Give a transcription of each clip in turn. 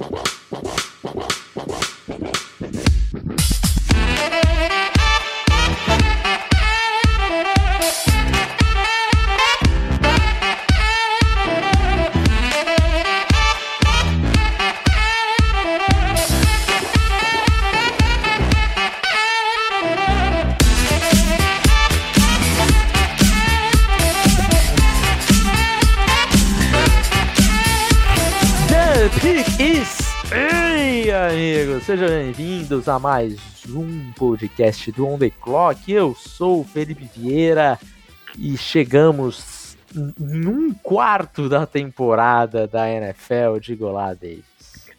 Wow. Sejam bem-vindos a mais um podcast do On The Clock. Eu sou o Felipe Vieira e chegamos em um quarto da temporada da NFL de Golá Davis.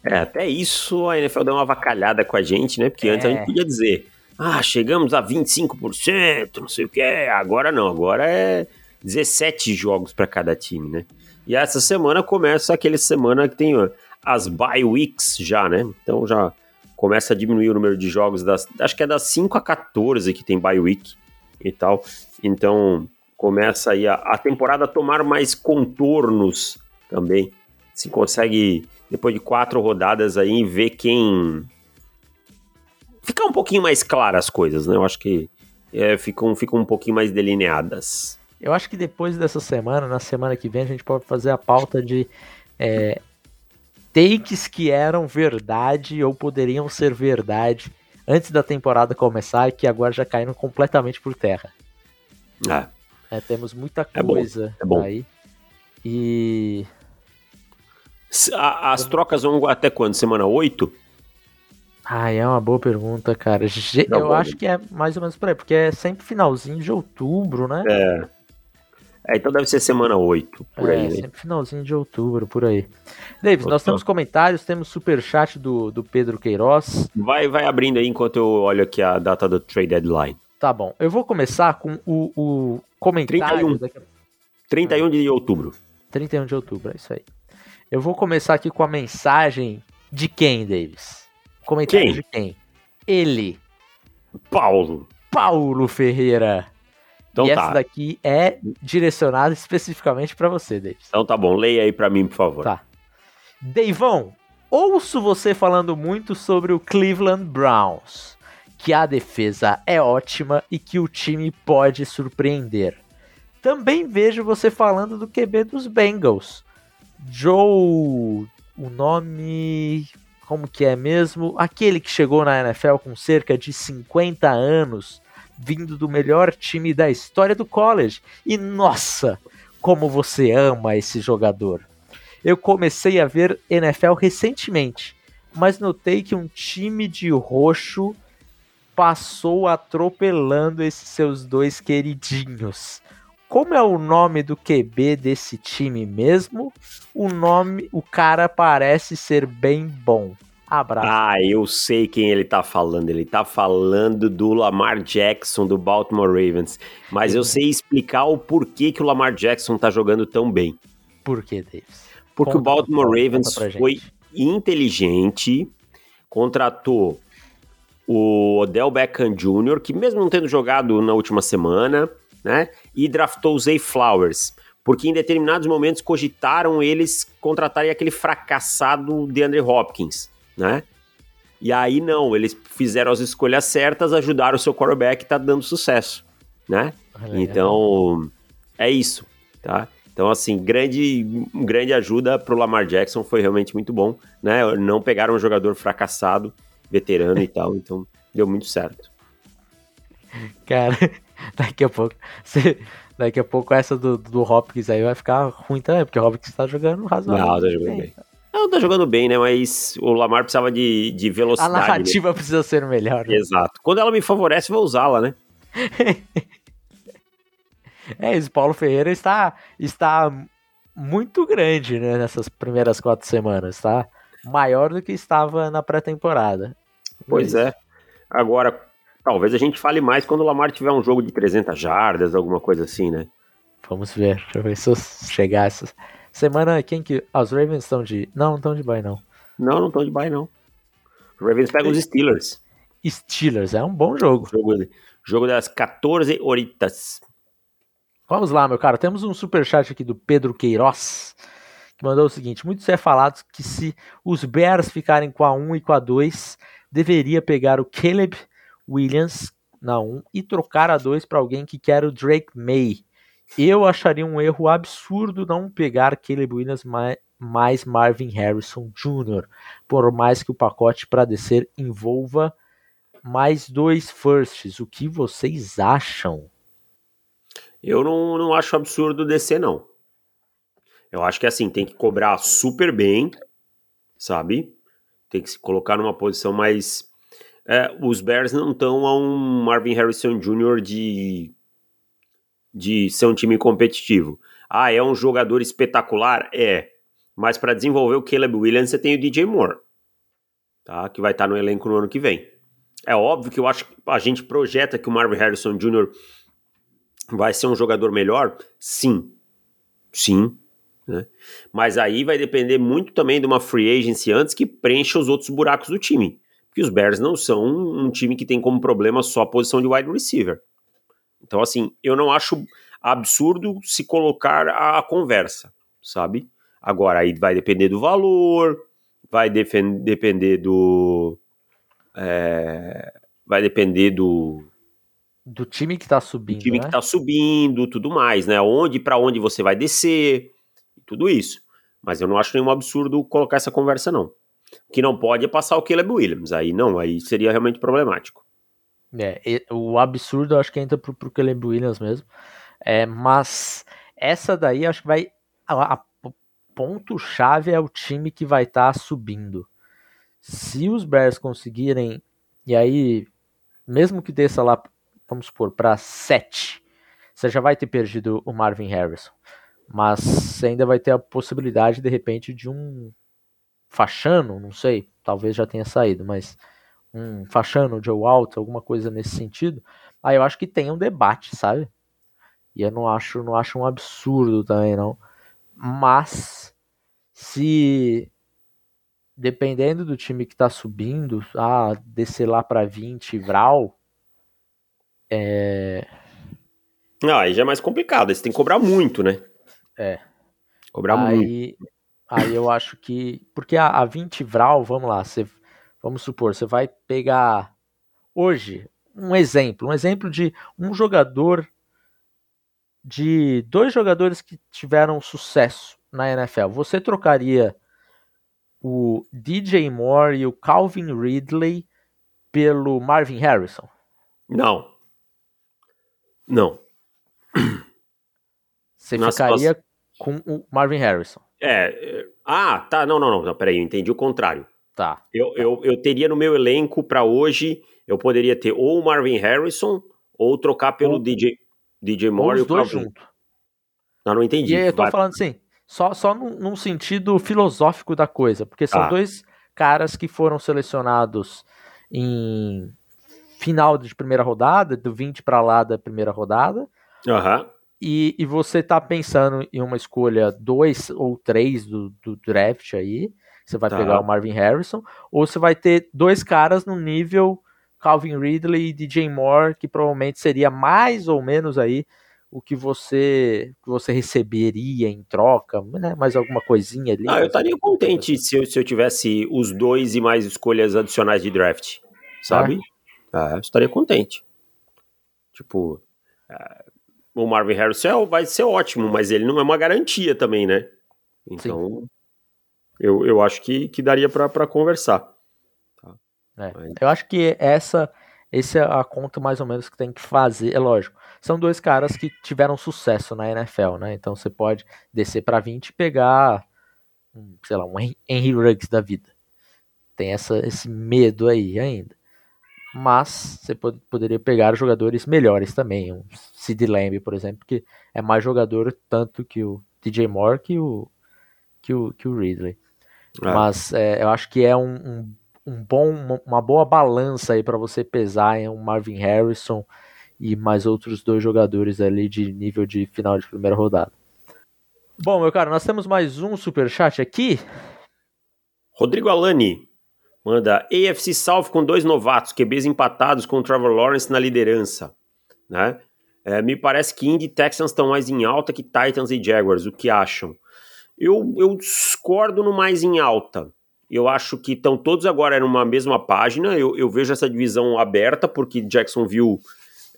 É, até isso a NFL deu uma vacalhada com a gente, né? Porque antes a É. gente podia dizer, ah, chegamos a 25%, não sei o que. Agora não, agora é 17 jogos para cada time, né? E essa semana começa aquele semana que tem as bye weeks já, né? Então já começa a diminuir o número de jogos das. Acho que é das 5 a 14 que tem bye week e tal. Então começa aí a, a temporada a tomar mais contornos também. Se consegue, depois de quatro rodadas aí, ver quem. Ficar um pouquinho mais claras as coisas, né? Eu acho que é, ficam, ficam um pouquinho mais delineadas. Eu acho que depois dessa semana, na semana que vem, a gente pode fazer a pauta de é, takes que eram verdade ou poderiam ser verdade antes da temporada começar e que agora já caíram completamente por terra. É. É, temos muita É bom, coisa é bom. aí. E As trocas vão até quando? Semana 8? Ai, é uma boa pergunta, cara. Não, Eu acho que é mais ou menos por aí, porque é sempre finalzinho de outubro, né? É. É, então deve ser semana 8, por É, aí, né? sempre finalzinho de outubro, por aí. Davis, nós temos comentários, temos superchat do, do Pedro Queiroz. Vai, vai abrindo aí enquanto eu olho aqui a data do trade deadline. Tá bom, eu vou começar com o, o comentário 31. daqui a 31 de outubro. 31 de outubro, é isso aí. Eu vou começar aqui com a mensagem de quem, Davis? Comentário Quem? de quem? Ele, Paulo. Paulo Ferreira. Então e tá. essa daqui é direcionada especificamente pra você, Davis. Então tá bom, leia aí pra mim, por favor. Tá. Deivão, ouço você falando muito sobre o Cleveland Browns, que a defesa é ótima e que o time pode surpreender. Também vejo você falando do QB dos Bengals. Joe, o nome, como que é mesmo? Aquele que chegou na NFL com cerca de 50 anos, vindo do melhor time da história do college. E nossa, como você ama esse jogador. Eu comecei a ver NFL recentemente, mas notei que um time de roxo passou atropelando esses seus dois queridinhos. Como é o nome do QB desse time mesmo? O nome, o cara parece ser bem bom. Abraço. Ah, eu sei quem ele tá falando. Ele tá falando do Lamar Jackson do Baltimore Ravens. Mas eu sei explicar o porquê que o Lamar Jackson tá jogando tão bem. Por que, Davis? Porque Conta, o Baltimore conta Ravens gente. foi inteligente, contratou o Odell Beckham Jr., que mesmo não tendo jogado na última semana, né, e draftou o Zay Flowers, porque em determinados momentos cogitaram eles contratarem aquele fracassado DeAndre Hopkins, né? E aí não, eles fizeram as escolhas certas, ajudaram o seu quarterback e tá dando sucesso, né? Olha, Então, é isso, tá? Então, assim, grande, grande ajuda pro Lamar Jackson, foi realmente muito bom, né? Não pegaram um jogador fracassado, veterano e tal, então deu muito certo. Cara, daqui a pouco. cê- daqui a pouco essa do, do Hopkins aí vai ficar ruim também, porque o Hopkins tá jogando razoável. Não, tá jogando bem. Não, tá jogando bem, né? Mas o Lamar precisava de, de A velocidade. né? narrativa precisa ser melhor. né? Exato. Quando ela me favorece, vou usá-la, né? É isso, Paulo Ferreira está, está muito grande né, nessas primeiras quatro semanas, tá? Maior do que estava na pré-temporada. Pois é. Agora, talvez a gente fale mais quando o Lamar tiver um jogo de 300 jardas, alguma coisa assim, né? Vamos ver. Deixa eu ver se eu chegar essa semana. Quem que. Ah, os Ravens estão de. Não, não estão de bye, não. Não, não estão de bye, não. Os Ravens pegam os Steelers. Steelers, é um bom jogo. Jogo, jogo das 14 horitas. Vamos lá, meu cara. Temos um superchat aqui do Pedro Queiroz, que mandou o seguinte: muito se é falado que se os Bears ficarem com a 1 e com a 2, deveria pegar o Caleb Williams na 1 e trocar a 2 para alguém que quer o Drake May. Eu acharia um erro absurdo não pegar Caleb Williams mais Marvin Harrison Jr., por mais que o pacote para descer envolva mais dois firsts. O que vocês acham? Eu não, não acho absurdo descer, não. Eu acho que assim, tem que cobrar super bem, sabe? Tem que se colocar numa posição mais. É, os Bears não estão a um Marvin Harrison Jr. de, de ser um time competitivo. Ah, é um jogador espetacular? É. Mas para desenvolver o Caleb Williams, você tem o DJ Moore, tá? que vai estar tá no elenco no ano que vem. É óbvio que eu acho que a gente projeta que o Marvin Harrison Jr. vai ser um jogador melhor. Sim. Sim. Né? Mas aí vai depender muito também de uma free agency antes que preencha os outros buracos do time. Porque os Bears não são um, um time que tem como problema só a posição de wide receiver. Então, assim, eu não acho absurdo se colocar a conversa, sabe? Agora, aí vai depender do valor, vai depender do. É, vai depender do. Do time que tá subindo. Do time né? que tá subindo, tudo mais, né? Onde para onde você vai descer, tudo isso. Mas eu não acho nenhum absurdo colocar essa conversa, não. O que não pode é passar o Caleb Williams. Aí não, aí seria realmente problemático. É, o absurdo eu acho que entra pro, pro Caleb Williams mesmo. É, mas essa daí acho que vai. A ponto-chave é o time que vai estar tá subindo. Se os Bears conseguirem, e aí, mesmo que desça lá, vamos supor, para 7, você já vai ter perdido o Marvin Harrison. Mas você ainda vai ter a possibilidade, de repente, de um Fachano, não sei, talvez já tenha saído, mas um Fachano, Joe Alto, alguma coisa nesse sentido. Aí eu acho que tem um debate, sabe? E eu não acho, não acho um absurdo também, não. Mas se dependendo do time que tá subindo, ah, descer lá para 20 Vral, é Não, aí já é mais complicado, aí você tem que cobrar muito, né? É. Cobrar aí, muito. Aí eu acho que porque a, a 20 Vral, vamos lá, você vamos supor, você vai pegar hoje um exemplo, um exemplo de um jogador de dois jogadores que tiveram sucesso na NFL, você trocaria o DJ Moore e o Calvin Ridley pelo Marvin Harrison? Não. Não. Você ficaria com o Marvin Harrison. É, é. Ah, tá. Não, não, não. não peraí, eu entendi o contrário. Tá. Eu, eu, eu teria no meu elenco para hoje, eu poderia ter ou o Marvin Harrison ou trocar pelo ou, DJ, DJ Moore ou os dois juntos. Não, não entendi. E aí eu tô Vai. falando assim, só, só num, num, sentido filosófico da coisa, porque são ah. dois caras que foram selecionados em final de primeira rodada, do 20 para lá da primeira rodada. Uhum. E, e você tá pensando em uma escolha 2 ou 3 do, do draft aí. Você vai tá. pegar o Marvin Harrison, ou você vai ter dois caras no nível Calvin Ridley e DJ Moore, que provavelmente seria mais ou menos aí o que você que você receberia em troca, né? mais alguma coisinha ali. Ah, eu estaria contente se eu, se eu tivesse os dois e mais escolhas adicionais de draft, sabe? Ah, ah eu estaria contente. Tipo, uh, o Marvin Harrison vai ser ótimo, mas ele não é uma garantia também, né? Então, eu, eu acho que, que daria para conversar. Tá? É, mas... Eu acho que essa, essa é a conta mais ou menos que tem que fazer. É lógico, são dois caras que tiveram sucesso na NFL, né? Então você pode descer para 20 e pegar, um, sei lá, um Henry Ruggs da vida. Tem essa, esse medo aí ainda. Mas você pod poderia pegar jogadores melhores também. Um Sid Lamb, por exemplo, que é mais jogador tanto que o DJ Moore que o, que o, que o Ridley. É. Mas é, eu acho que é um, um, um bom, uma boa balança aí para você pesar em um Marvin Harrison e mais outros dois jogadores ali de nível de final de primeira rodada. Bom, meu cara, nós temos mais um super chat aqui. Rodrigo Alani manda AFC South com dois novatos, QBs empatados com o Trevor Lawrence na liderança, né? É, me parece que Indy e Texans estão mais em alta que Titans e Jaguars. O que acham? Eu, eu discordo no mais em alta. Eu acho que estão todos agora numa mesma página. Eu, eu vejo essa divisão aberta, porque Jacksonville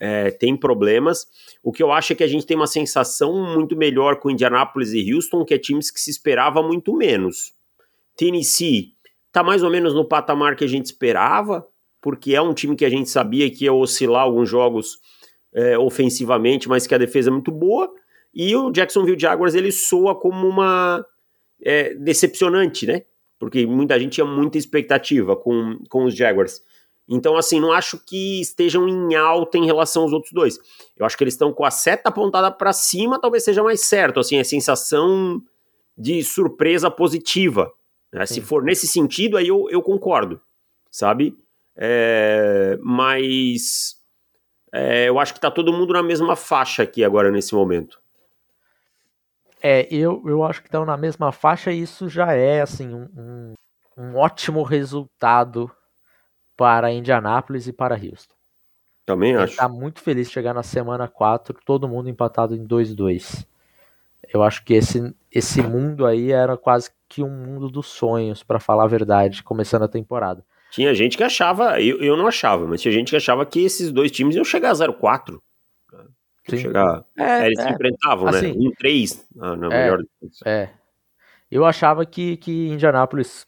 é, tem problemas. O que eu acho é que a gente tem uma sensação muito melhor com Indianapolis e Houston, que é times que se esperava muito menos. Tennessee tá mais ou menos no patamar que a gente esperava, porque é um time que a gente sabia que ia oscilar alguns jogos é, ofensivamente, mas que a defesa é muito boa. E o Jacksonville Jaguars ele soa como uma é, decepcionante, né? Porque muita gente tinha muita expectativa com, com os Jaguars. Então, assim, não acho que estejam em alta em relação aos outros dois. Eu acho que eles estão com a seta apontada para cima, talvez seja mais certo. Assim, a sensação de surpresa positiva. Né? Se for nesse sentido, aí eu, eu concordo, sabe? É, mas é, eu acho que tá todo mundo na mesma faixa aqui agora nesse momento. É, eu, eu acho que estão na mesma faixa e isso já é assim um, um, um ótimo resultado para Indianápolis e para Houston. Também acho. Tá muito feliz de chegar na semana 4, todo mundo empatado em 2-2. Eu acho que esse, esse mundo aí era quase que um mundo dos sonhos, para falar a verdade, começando a temporada. Tinha gente que achava, eu, eu não achava, mas tinha gente que achava que esses dois times iam chegar a 0-4. Chegar. É, é, eles é. se enfrentavam, né? assim, né? Um 3 ah, na é, melhor. É. Eu achava que, que Indianápolis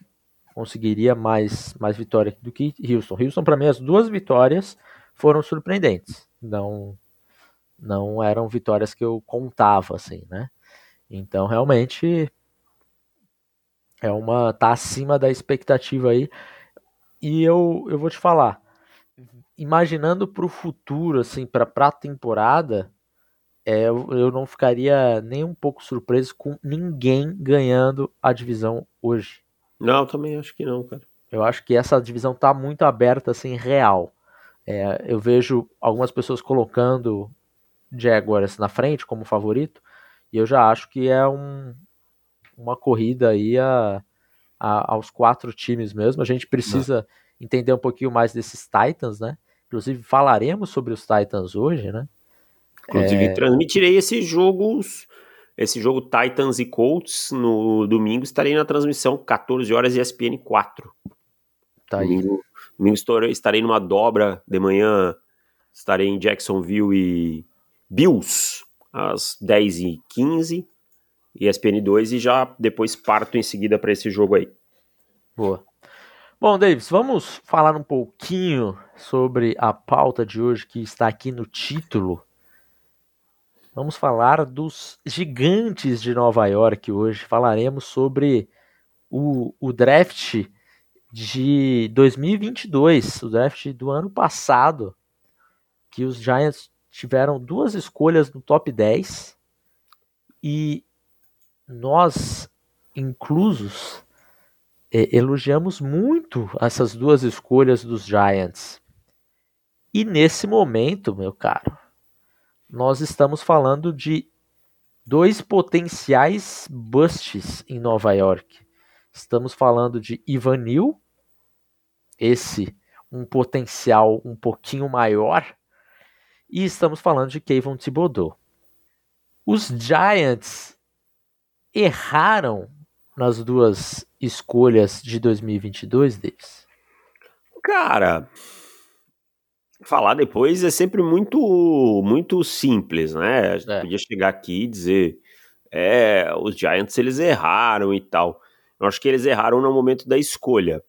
conseguiria mais, mais vitória do que Houston. Houston, para mim, as duas vitórias foram surpreendentes. Não, não eram vitórias que eu contava, assim, né? Então, realmente, é uma tá acima da expectativa aí. E eu, eu vou te falar, imaginando para o futuro, assim, para a temporada, é, eu não ficaria nem um pouco surpreso com ninguém ganhando a divisão hoje. Não, também acho que não, cara. Eu acho que essa divisão tá muito aberta, assim, real. É, eu vejo algumas pessoas colocando Jaguars na frente como favorito, e eu já acho que é um, uma corrida aí a, a, aos quatro times mesmo. A gente precisa não. entender um pouquinho mais desses Titans, né? Inclusive falaremos sobre os Titans hoje, né? Inclusive é... transmitirei esses jogos esse jogo Titans e Colts no domingo estarei na transmissão 14 horas ESPN 4. Tá aí. Domingo, domingo estarei numa dobra de manhã, estarei em Jacksonville e Bills às 10h15 ESPN 2 e já depois parto em seguida para esse jogo aí. Boa. Bom, Davis, vamos falar um pouquinho sobre a pauta de hoje que está aqui no título Vamos falar dos gigantes de Nova York hoje. Falaremos sobre o, o draft de 2022, o draft do ano passado, que os Giants tiveram duas escolhas no top 10 e nós, inclusos, elogiamos muito essas duas escolhas dos Giants. E nesse momento, meu caro, nós estamos falando de dois potenciais busts em Nova York. Estamos falando de Ivan Neal, esse um potencial um pouquinho maior, e estamos falando de Kevin Thibodeau. Os Giants erraram nas duas escolhas de 2022 deles? Cara, falar depois é sempre muito muito simples, né? A gente é. podia chegar aqui e dizer, é, os Giants eles erraram e tal. Eu acho que eles erraram no momento da escolha.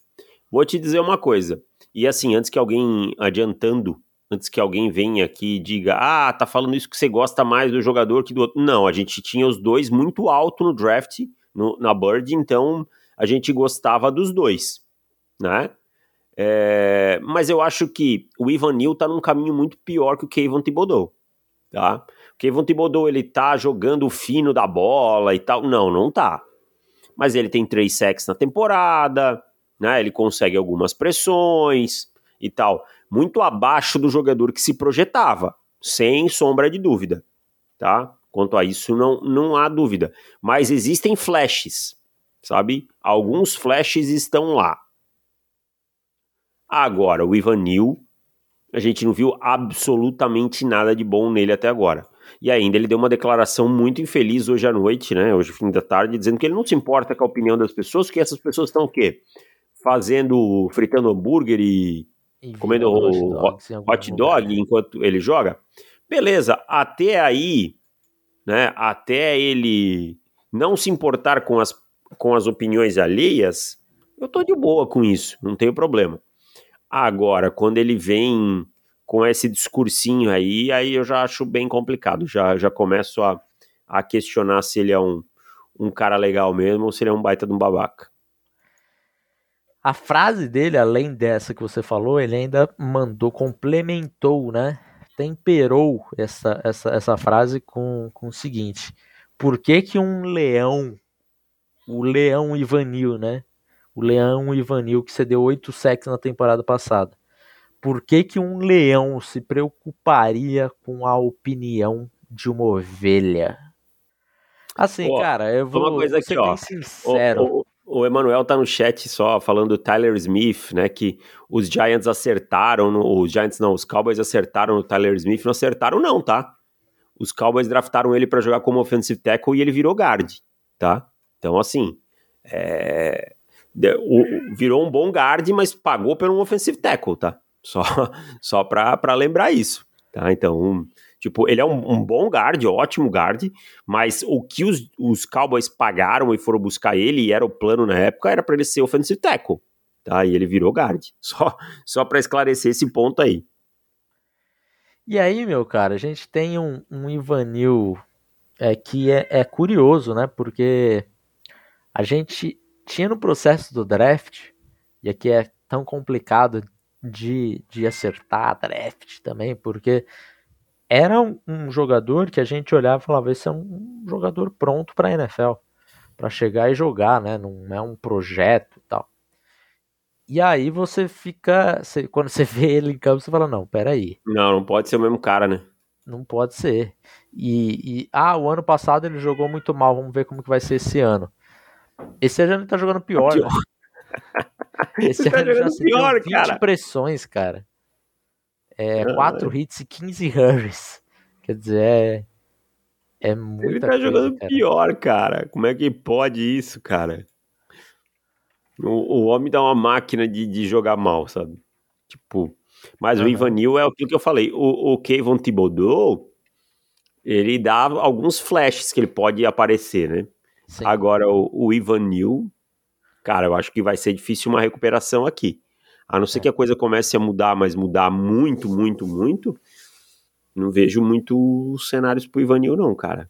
Vou te dizer uma coisa, e assim, antes que alguém adiantando, antes que alguém venha aqui e diga, ah, tá falando isso que você gosta mais do jogador que do outro. Não, a gente tinha os dois muito alto no draft, no, na Bird, então a gente gostava dos dois, né? É, mas eu acho que o Ivan Neal tá num caminho muito pior que o Kevin Thibodeau, tá? O Kevin Thibodeau, ele tá jogando o fino da bola e tal. Não, não tá. Mas ele tem três sacks na temporada, né? Ele consegue algumas pressões e tal. Muito abaixo do jogador que se projetava, sem sombra de dúvida, tá? Quanto a isso, não, não há dúvida. Mas existem flashes, sabe? Alguns flashes estão lá. Agora, o Ivan Neal, a gente não viu absolutamente nada de bom nele até agora. E ainda ele deu uma declaração muito infeliz hoje à noite, né? Hoje, fim da tarde, dizendo que ele não se importa com a opinião das pessoas, que essas pessoas estão o quê? Fazendo, fritando hambúrguer e, e comendo hot, dogs, hot dog enquanto ele joga. Beleza, até aí, né? Até ele não se importar com as, com as opiniões alheias, eu tô de boa com isso, não tenho problema. Agora, quando ele vem com esse discursinho aí, aí eu já acho bem complicado. Já, já começo a, a questionar se ele é um, um cara legal mesmo ou se ele é um baita de um babaca. A frase dele, além dessa que você falou, ele ainda mandou, complementou, né? Temperou essa, essa, essa frase com, com o seguinte: Por que, que um leão, o leão Ivanil, né? O leão Ivanil que cedeu oito sacks na temporada passada por que, que um leão se preocuparia com a opinião de uma ovelha? Assim, cara, eu vou uma coisa aqui, ó. sincero. O, o, o Emanuel tá no chat só falando do Tyler Smith, né? Que os Giants acertaram, no, os Giants não, os Cowboys acertaram no Tyler Smith, não acertaram não, tá? Os Cowboys draftaram ele para jogar como offensive tackle e ele virou guard, tá? Então, assim, é, o, virou um bom guard, mas pagou por um offensive tackle, tá? Só, só para lembrar isso, tá? Então, um, tipo, ele é um, um, bom guard, ótimo guard, mas o que os, os Cowboys pagaram e foram buscar ele, e era o plano na época, era para ele ser offensive tackle, tá? E ele virou guard. Só, só para esclarecer esse ponto aí. E aí, meu cara, a gente tem um, um Ivanil é, que é, é curioso, né? Porque a gente tinha no processo do draft, e aqui é tão complicado de, de acertar a draft também, porque era um, um, jogador que a gente olhava e falava: esse é um, jogador pronto para a NFL, para chegar e jogar, né? Não é um projeto tal. E aí você fica, você, quando você vê ele em campo, você fala: não, peraí. Não, não pode ser o mesmo cara, né? Não pode ser. E, e, ah, o ano passado ele jogou muito mal, vamos ver como que vai ser esse ano. Esse ano ele tá jogando pior, pior. Né? Esse tá ano já pior, 20 cara. pressões, cara. É, 4 hits e 15 hurries. Quer dizer, é, é muito. Ele tá coisa, jogando cara. pior, cara. Como é que pode isso, cara? O, o homem dá uma máquina de, de jogar mal, sabe? Tipo, mas o Ivanil é aquilo que eu falei. O, o Kevin Thibodeau, ele dá alguns flashes que ele pode aparecer, né? Sim. Agora, o, o Ivanil, cara, eu acho que vai ser difícil uma recuperação aqui. A não ser que a coisa comece a mudar, mas mudar muito, muito, muito, não vejo muito cenários pro Ivanil, não, cara.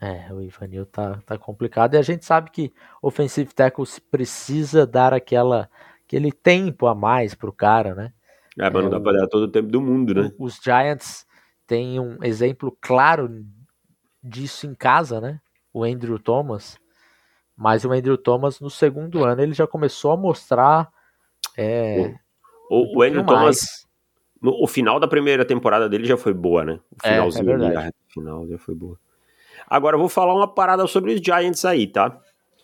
É, o Ivanil tá, tá complicado. E a gente sabe que offensive tackle precisa dar aquela, aquele tempo a mais pro cara, né? É, mas não dá pra dar todo o tempo do mundo, né? Os Giants têm um exemplo claro disso em casa, né? O Andrew Thomas mas o Andrew Thomas, no segundo ano, ele já começou a mostrar. É, o, o, Andrew Thomas, no, o final da primeira temporada dele já foi boa, né? O finalzinho é, é final já foi boa. Agora eu vou falar uma parada sobre os Giants aí, tá?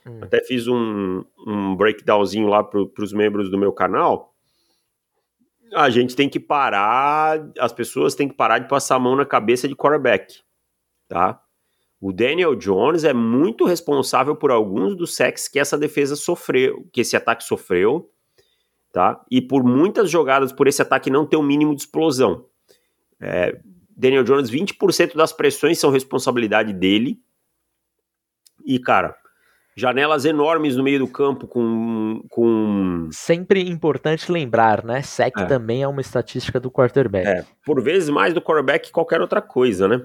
Hum. Até fiz um, um breakdownzinho lá para os membros do meu canal. A gente tem que parar, as pessoas têm que parar de passar a mão na cabeça de quarterback, tá? O Daniel Jones é muito responsável por alguns dos sacks que essa defesa sofreu, que esse ataque sofreu, tá? E por muitas jogadas por esse ataque não ter o um mínimo de explosão. É, Daniel Jones, 20% das pressões são responsabilidade dele. E, cara, janelas enormes no meio do campo com. com... Sempre importante lembrar, né? Sec é. também é uma estatística do quarterback. É, por vezes mais do quarterback que qualquer outra coisa, né?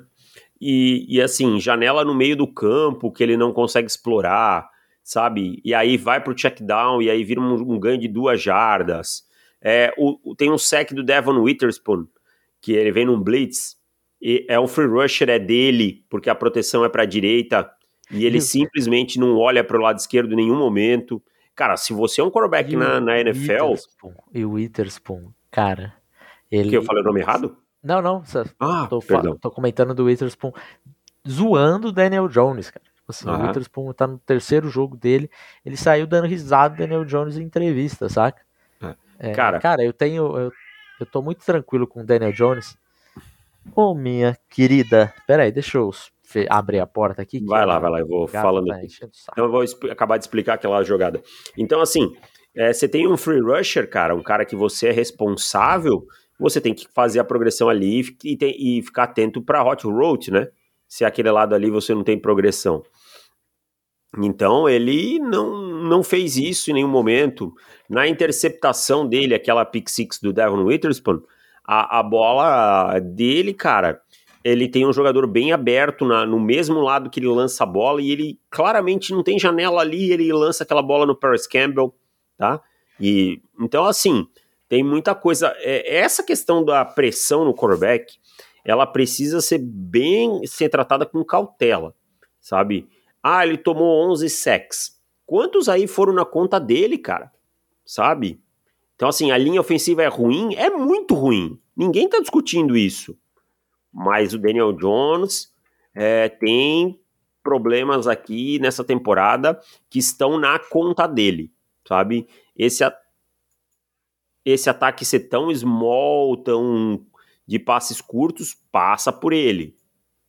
E, e assim, janela no meio do campo que ele não consegue explorar, sabe? E aí vai pro check down e aí vira um, um ganho de duas jardas. É, o, tem um sec do Devon Witherspoon, que ele vem num blitz, e é um free rusher, é dele, porque a proteção é para a direita, e ele simplesmente não olha para o lado esquerdo em nenhum momento. Cara, se você é um quarterback na, na NFL. Witherspoon, e o Witherspoon, cara. Ele... Que eu falei o nome errado? Não, não. Ah, tô, tô, comentando do Witherspoon zoando o Daniel Jones, cara. Tipo assim, o Witherspoon tá no terceiro jogo dele. Ele saiu dando risada do Daniel Jones em entrevista, saca? É. É, cara, cara, eu tenho. Eu, eu tô muito tranquilo com o Daniel Jones. Ô, oh, minha querida. Peraí, deixa eu abrir a porta aqui. Vai lá, vai lá, eu vou falando tá. Então eu vou acabar de explicar aquela jogada. Então, assim, é, você tem um free rusher, cara, um cara que você é responsável, você tem que fazer a progressão ali e, tem, e ficar atento para hot route, né? Se aquele lado ali você não tem progressão. Então ele não, não fez isso em nenhum momento. Na interceptação dele, aquela pick six do Devon Witherspoon, a, a bola dele, cara, ele tem um jogador bem aberto na, no mesmo lado que ele lança a bola e ele claramente não tem janela ali, ele lança aquela bola no Paris Campbell, tá? E então assim, tem muita coisa. É, essa questão da pressão no quarterback, ela precisa ser bem ser tratada com cautela, sabe? Ah, ele tomou 11 sacks. Quantos aí foram na conta dele, cara? Sabe? Então, assim, a linha ofensiva é ruim? É muito ruim. Ninguém tá discutindo isso. Mas o Daniel Jones é, tem problemas aqui nessa temporada que estão na conta dele, sabe? Esse, esse ataque ser tão small, tão de passes curtos, passa por ele,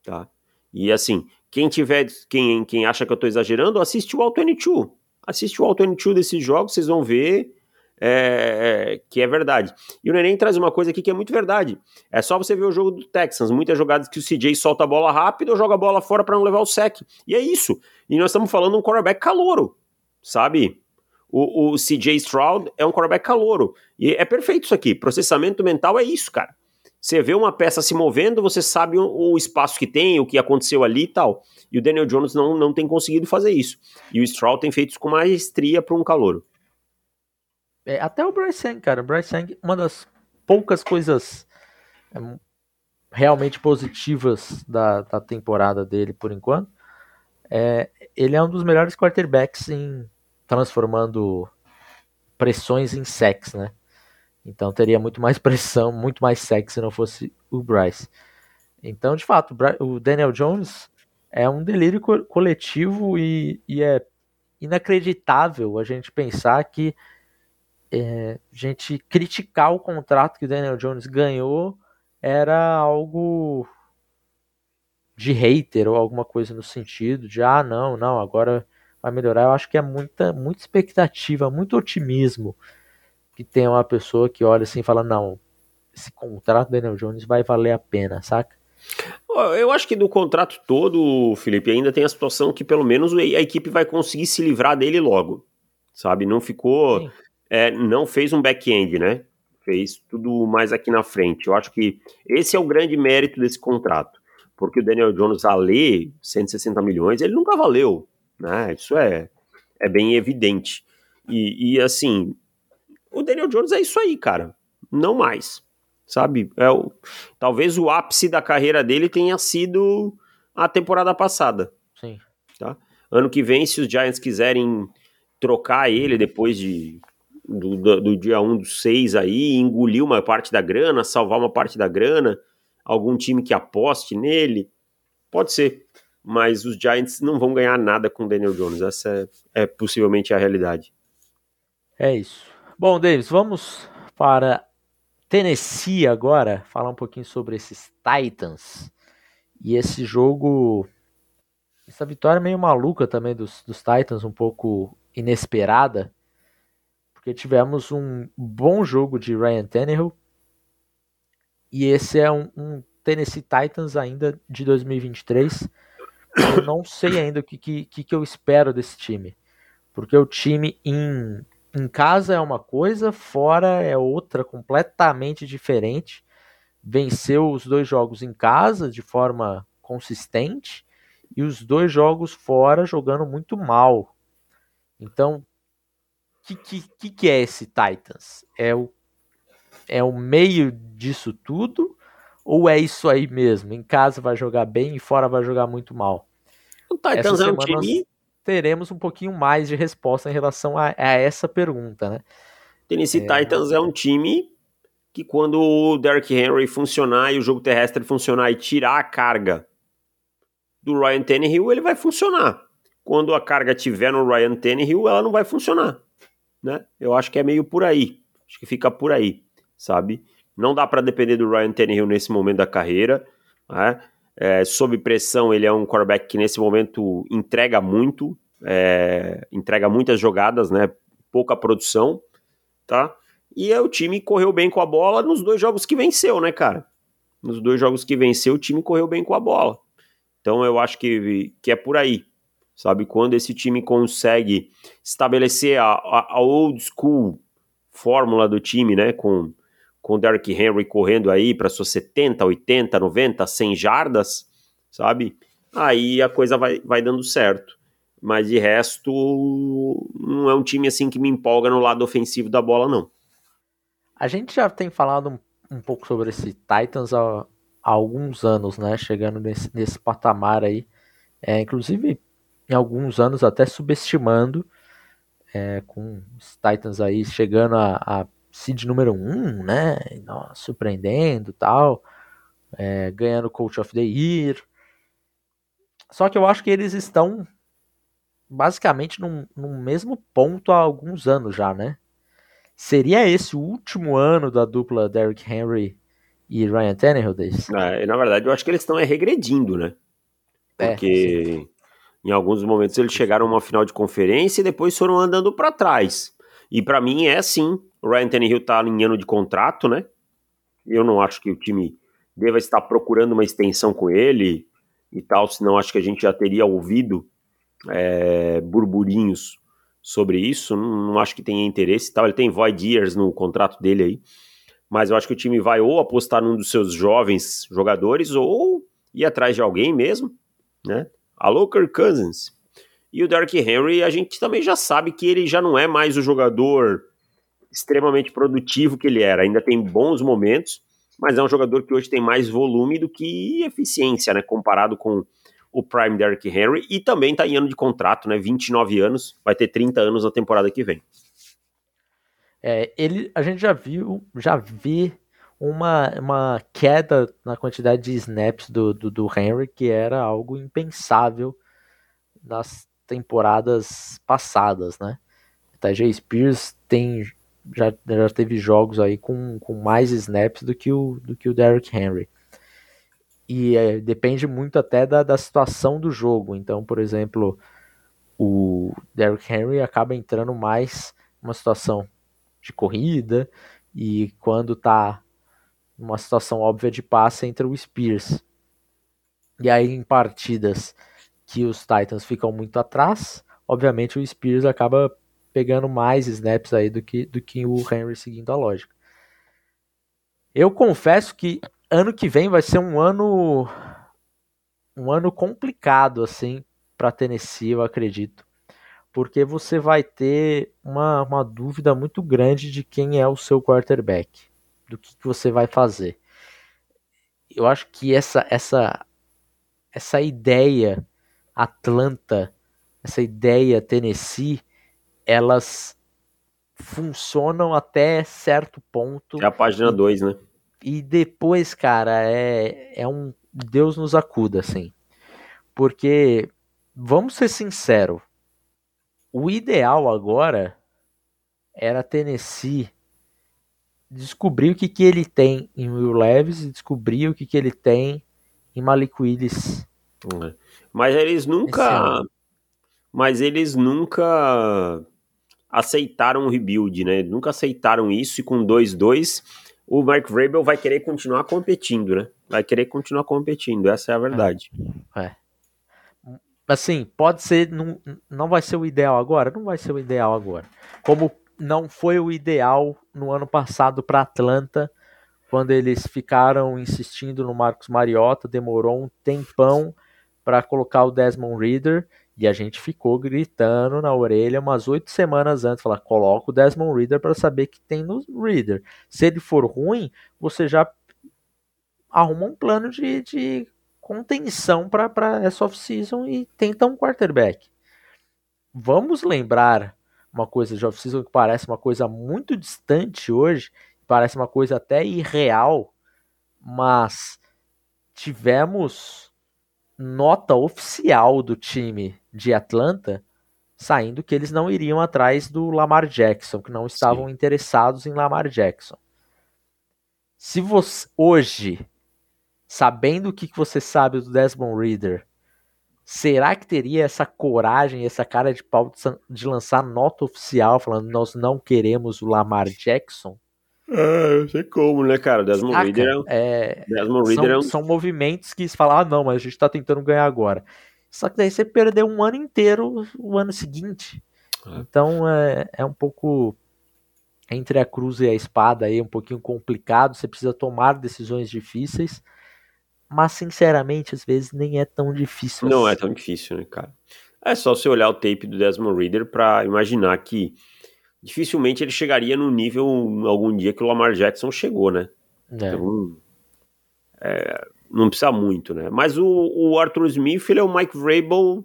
tá? E assim, quem tiver, quem, quem acha que eu tô exagerando, assiste o All 22. Assiste o All 22 desses jogos, vocês vão ver é, que é verdade. E o Neném traz uma coisa aqui que é muito verdade. É só você ver o jogo do Texans. Muitas jogadas que o CJ solta a bola rápido ou joga a bola fora para não levar o sec. E é isso. E nós estamos falando um quarterback calouro, sabe? O, o CJ Stroud é um quarterback calouro. E é perfeito isso aqui. Processamento mental é isso, cara. Você vê uma peça se movendo, você sabe o, o, espaço que tem, o que aconteceu ali e tal. E o Daniel Jones não, não tem conseguido fazer isso. E o Stroud tem feito isso com maestria para um calouro. É, até o Bryce Young, cara. O Bryce Young, uma das poucas coisas é, realmente positivas da, da temporada dele por enquanto, é, ele é um dos melhores quarterbacks em transformando pressões em sex, né? Então teria muito mais pressão, muito mais sexo se não fosse o Bryce. Então, de fato, o Daniel Jones é um delírio coletivo e, e é inacreditável a gente pensar que é, a gente criticar o contrato que o Daniel Jones ganhou era algo de hater ou alguma coisa no sentido de ah não, não, agora vai melhorar. Eu acho que é muita, muita expectativa, muito otimismo que tem uma pessoa que olha assim e fala, não, esse contrato do Daniel Jones vai valer a pena, saca? Eu acho que do contrato todo, Felipe, ainda tem a situação que pelo menos a equipe vai conseguir se livrar dele logo, sabe? Não ficou, é, não fez um back-end, né? Fez tudo mais aqui na frente. Eu acho que esse é o grande mérito desse contrato, porque o Daniel Jones a ler 160 milhões, ele nunca valeu, né? Isso é, é bem evidente. E, e assim, o Daniel Jones é isso aí, cara. Não mais. Sabe? É o, talvez o ápice da carreira dele tenha sido a temporada passada. Sim. Tá? Ano que vem, se os Giants quiserem trocar ele depois de do, do, do dia 1 do 6 aí, engolir uma parte da grana, salvar uma parte da grana, algum time que aposte nele, pode ser. Mas os Giants não vão ganhar nada com o Daniel Jones. Essa é, é possivelmente a realidade. É isso. Bom, Davis, vamos para Tennessee agora, falar um pouquinho sobre esses Titans. E esse jogo. Essa vitória meio maluca também dos, dos Titans, um pouco inesperada. Porque tivemos um bom jogo de Ryan Tannehill. E esse é um, um Tennessee Titans ainda de 2023. Eu não sei ainda o que, que, que eu espero desse time. Porque o time em em casa é uma coisa, fora é outra completamente diferente. Venceu os dois jogos em casa de forma consistente e os dois jogos fora jogando muito mal. Então, o que, que, que é esse Titans? É o, é o meio disso tudo? Ou é isso aí mesmo? Em casa vai jogar bem e fora vai jogar muito mal? O Titans é um time teremos um pouquinho mais de resposta em relação a, a essa pergunta, né? Tennessee é... Titans é um time que quando o Derrick Henry funcionar e o jogo terrestre funcionar e tirar a carga do Ryan Tannehill, ele vai funcionar. Quando a carga tiver no Ryan Tannehill, ela não vai funcionar, né? Eu acho que é meio por aí. Acho que fica por aí, sabe? Não dá para depender do Ryan Tannehill nesse momento da carreira. Né? É, sob pressão, ele é um quarterback que nesse momento entrega muito, é, entrega muitas jogadas, né? Pouca produção, tá? E é, o time correu bem com a bola nos dois jogos que venceu, né, cara? Nos dois jogos que venceu, o time correu bem com a bola. Então eu acho que, que é por aí. Sabe, quando esse time consegue estabelecer a, a, a old school fórmula do time, né? Com, com o Derrick Henry correndo aí para suas 70, 80, 90, 100 jardas, sabe? Aí a coisa vai, vai dando certo. Mas de resto, não é um time assim que me empolga no lado ofensivo da bola, não. A gente já tem falado um, um pouco sobre esse Titans há, há, alguns anos, né? Chegando nesse, nesse patamar aí. É, inclusive, em alguns anos até subestimando, é, com os Titans aí chegando a, a seed número 1, um, né? Nossa, surpreendendo tal, é, ganhando Coach of the Year. Só que eu acho que eles estão basicamente num, num mesmo ponto há alguns anos já, né? Seria esse o último ano da dupla Derrick Henry e Ryan Tannehill desse? É, na verdade, eu acho que eles estão é, regredindo, né? É, Porque é, em alguns momentos eles chegaram a uma final de conferência e depois foram andando para trás. E para mim é assim. O Ryan Tannehill tá em ano de contrato, né? Eu não acho que o time deva estar procurando uma extensão com ele e tal, senão acho que a gente já teria ouvido é, burburinhos sobre isso. Não, não, acho que tenha interesse e tal. Ele tem void years no contrato dele aí. Mas eu acho que o time vai ou apostar num dos seus jovens jogadores ou ir atrás de alguém mesmo, né? Alô, Kirk Cousins. E o Derrick Henry, a gente também já sabe que ele já não é mais o jogador extremamente produtivo que ele era. Ainda tem bons momentos, mas é um jogador que hoje tem mais volume do que eficiência, né? Comparado com o Prime Derrick Henry. E também está em ano de contrato, né? 29 anos, vai ter 30 anos na temporada que vem. É, ele, a gente já viu, já vê uma, uma queda na quantidade de snaps do, do, do Henry, que era algo impensável nas temporadas passadas, né? Tajay Spears tem já, já teve jogos aí com, com mais snaps do que o, do que o Derrick Henry. E é, depende muito até da, da situação do jogo. Então, por exemplo, o Derrick Henry acaba entrando mais numa situação de corrida e quando tá uma situação óbvia de passe entre o Spears. E aí em partidas que os Titans ficam muito atrás, obviamente o Spears acaba pegando mais snaps aí do que, do que o Henry seguindo a lógica. Eu confesso que ano que vem vai ser um ano um ano complicado assim para Tennessee, eu acredito. Porque você vai ter uma, uma dúvida muito grande de quem é o seu quarterback do que, que você vai fazer. Eu acho que essa essa essa ideia Atlanta, essa ideia Tennessee, elas funcionam até certo ponto. É a página 2, né? E depois, cara, é, é um Deus nos acuda, assim. Porque, vamos ser sinceros, o ideal agora era Tennessee descobrir o que, que ele tem em Will Levis e descobrir o que, que ele tem em Malik Willis. É. Mas eles nunca. Mas eles nunca aceitaram o rebuild, né? Nunca aceitaram isso e com 2-2 o Mark Vrabel vai querer continuar competindo, né? Vai querer continuar competindo, essa é a verdade. É. é. Assim, pode ser, não, não vai ser o ideal agora? Não vai ser o ideal agora. Como não foi o ideal no ano passado para Atlanta, quando eles ficaram insistindo no Marcos Mariota, demorou um tempão para colocar o Desmond Reader e a gente ficou gritando na orelha umas oito semanas antes, falar, coloca o Desmond Reader para saber que tem no Reader. Se ele for ruim, você já arruma um plano de, de contenção para essa off-season e tenta um quarterback. Vamos lembrar uma coisa de off-season que parece uma coisa muito distante hoje, parece uma coisa até irreal, mas tivemos nota oficial do time de Atlanta saindo que eles não iriam atrás do Lamar Jackson, que não estavam Sim. interessados em Lamar Jackson. Se você hoje, sabendo o que você sabe do Desmond Reader, será que teria essa coragem, essa cara de pau de lançar nota oficial falando nós não queremos o Lamar Jackson? É, não sei como, né, cara? Desmond Saca, Reader é, é, Desmond Reader são, é um... são movimentos que falam, ah, não, mas a gente tá tentando ganhar agora. Só que daí você perdeu um ano inteiro o ano seguinte. É. Então é, é um pouco entre a cruz e a espada aí, um pouquinho complicado. Você precisa tomar decisões difíceis. Mas, sinceramente, às vezes nem é tão difícil Não assim. é tão difícil, né, cara? É só você olhar o tape do Desmond Reader para imaginar que dificilmente ele chegaria no nível algum dia que o Lamar Jackson chegou, né? É. Então, é, não precisa muito, né? Mas o, o, Arthur Smith, ele é o Mike Vrabel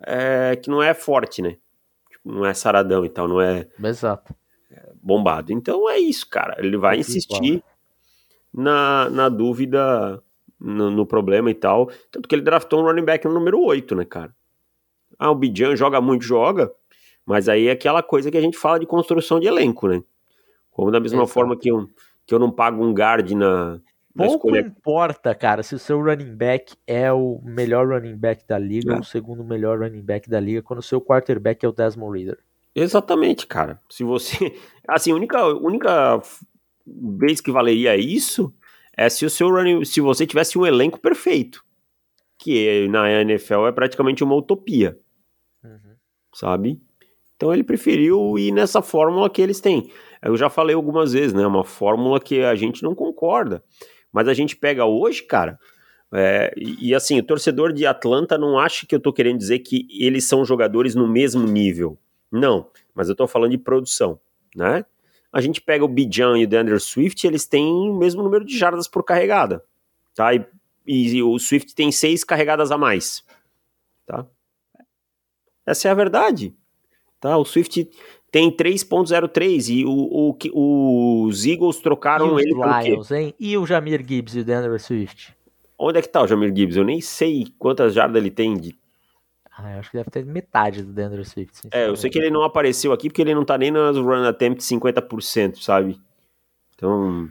é, que não é forte, né? Tipo, não é saradão e tal, não é, Exato. Bombado. Então é isso, cara. Ele vai insistir na, na dúvida, no, no, problema e tal. Tanto que ele draftou um running back no número 8, né, cara? Ah, o Bijan joga muito, joga. Mas aí é aquela coisa que a gente fala de construção de elenco, né? Como da mesma Exato. forma que eu, que eu não pago um guard na, Pouco escolha... importa, cara, se o seu running back é o melhor running back da liga é. ou o segundo melhor running back da liga, quando o seu quarterback é o Desmond Reader. Exatamente, cara. Se você. Assim, a única, única vez que valeria isso é se o seu running. Se você tivesse um elenco perfeito. Que na NFL é praticamente uma utopia. Uhum. Sabe? Então ele preferiu ir nessa fórmula que eles têm. Eu já falei algumas vezes, né? Uma fórmula que a gente não concorda. Mas a gente pega hoje, cara, é, e, e, assim, o torcedor de Atlanta não acha que eu tô querendo dizer que eles são jogadores no mesmo nível. Não, mas eu tô falando de produção, né? A gente pega o Bijan e o DeAndre Swift, eles têm o mesmo número de jardas por carregada, tá? E, e, e o Swift tem seis carregadas a mais, tá? Essa é a verdade, tá? O Swift tem 3.03 e o, o, os Eagles trocaram ele por Lions, hein? E o Jamir Gibbs e o DeAndre Swift? Onde é que tá o Jamir Gibbs? Eu nem sei quantas jardas ele tem de... Ah, eu acho que deve ter metade do DeAndre Swift. É, eu sei que ele não apareceu aqui porque ele não tá nem nas run attempt 50%, sabe? Então,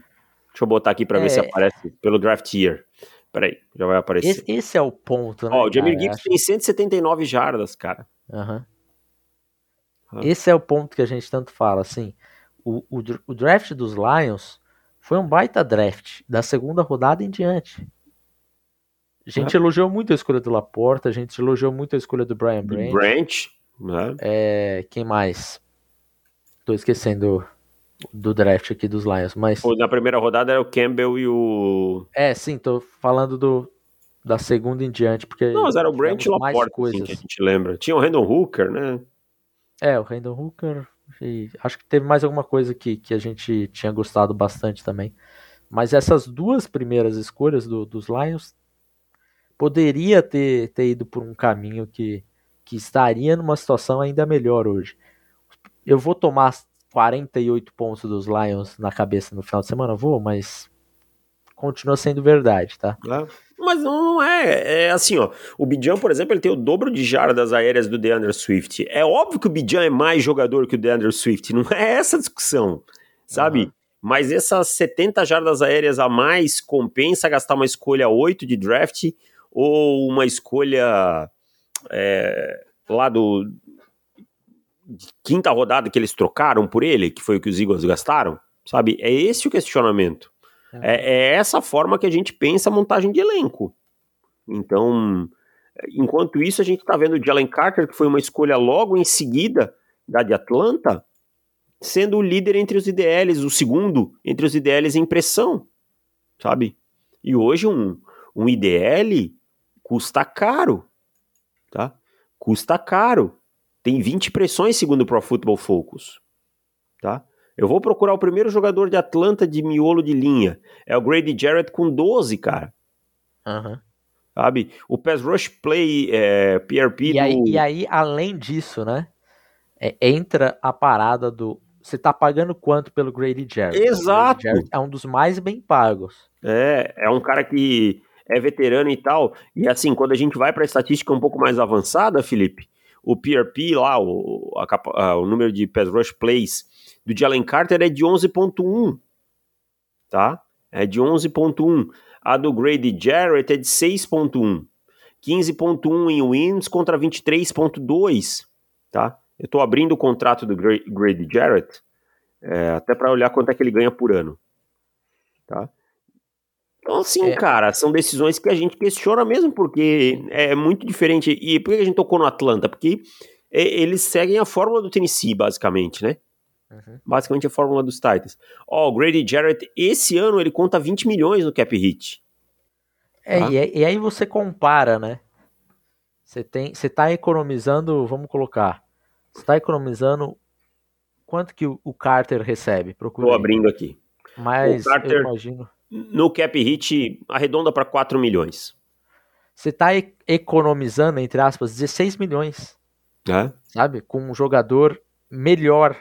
deixa eu botar aqui para é... ver se é. aparece pelo draft year. Peraí, já vai aparecer. Esse, esse é o ponto, né? Ó, o Jamir Gibbs acho... tem 179 jardas, cara. Aham. Uhum. Esse é o ponto que a gente tanto fala, assim. O, o, o, draft dos Lions foi um baita draft, da segunda rodada em diante. A gente é. elogiou muito a escolha do Laporta, a gente elogiou muito a escolha do Brian Branch. Branch, né? É, quem mais? Tô esquecendo do draft aqui dos Lions, mas... Na primeira rodada era o Campbell e o... É, sim, tô falando do, da segunda em diante, porque... Não, mas era o Branch e o Laporta, assim, que a gente lembra. Tinha o Randall Hooker, né? É, o Randall Hooker. acho que teve mais alguma coisa que, que a gente tinha gostado bastante também. Mas essas duas primeiras escolhas do, dos Lions poderia ter, ter ido por um caminho que, que estaria numa situação ainda melhor hoje. Eu vou tomar 48 pontos dos Lions na cabeça no final de semana? Vou, mas continua sendo verdade, tá? É. Mas não é. É assim, ó. O Bijan, por exemplo, ele tem o dobro de jardas aéreas do DeAndre Swift. É óbvio que o Bijan é mais jogador que o DeAndre Swift. Não é essa a discussão, sabe? Uhum. Mas essas 70 jardas aéreas a mais compensa gastar uma escolha 8 de draft ou uma escolha é, lá do quinta rodada que eles trocaram por ele, que foi o que os Eagles gastaram, sabe? É esse o questionamento. É, é essa forma que a gente pensa a montagem de elenco. Então, enquanto isso, a gente está vendo o Jalen Carter, que foi uma escolha logo em seguida da de Atlanta, sendo o líder entre os IDLs, o segundo entre os IDLs em pressão, sabe? E hoje um, um IDL custa caro, tá? Custa caro. Tem 20 pressões segundo o Pro Football Focus, tá? Eu vou procurar o primeiro jogador de Atlanta de miolo de linha. É o Grady Jarrett com 12, cara. Uhum. Sabe? O Pass Rush Play é, PRP e do... Aí, e aí, além disso, né? É, entra a parada do... Você tá pagando quanto pelo Grady Jarrett? Exato. Grady Jarrett é um dos mais bem pagos. É, é um cara que é veterano e tal. E assim, quando a gente vai para estatística um pouco mais avançada, Felipe, o PRP lá, o, a, o número de Pass Rush Plays do Jalen Carter é de 11.1, tá? é de 11.1. A do Grady Jarrett é de 6.1. 15.1 em wins contra 23.2, tá? Eu estou abrindo o contrato do Grady Jarrett, é, até para olhar quanto é que ele ganha por ano, tá? Então, assim, é. cara, são decisões que a gente questiona mesmo, porque é muito diferente. E por que a gente tocou no Atlanta? Porque eles seguem a fórmula do Tennessee, basicamente, né? Uhum. Basicamente a fórmula dos Titans. Ó, oh, o Grady Jarrett, esse ano ele conta 20 milhões no cap hit. É, tá? e, e, aí você compara, né? Você tem, você tá economizando, vamos colocar, você tá economizando quanto que o, o Carter recebe? Procura. Tô abrindo aqui. Mas o Carter, eu imagino no cap hit arredonda para 4 milhões. Você está economizando, entre aspas, 16 milhões. É? Sabe? Com um jogador melhor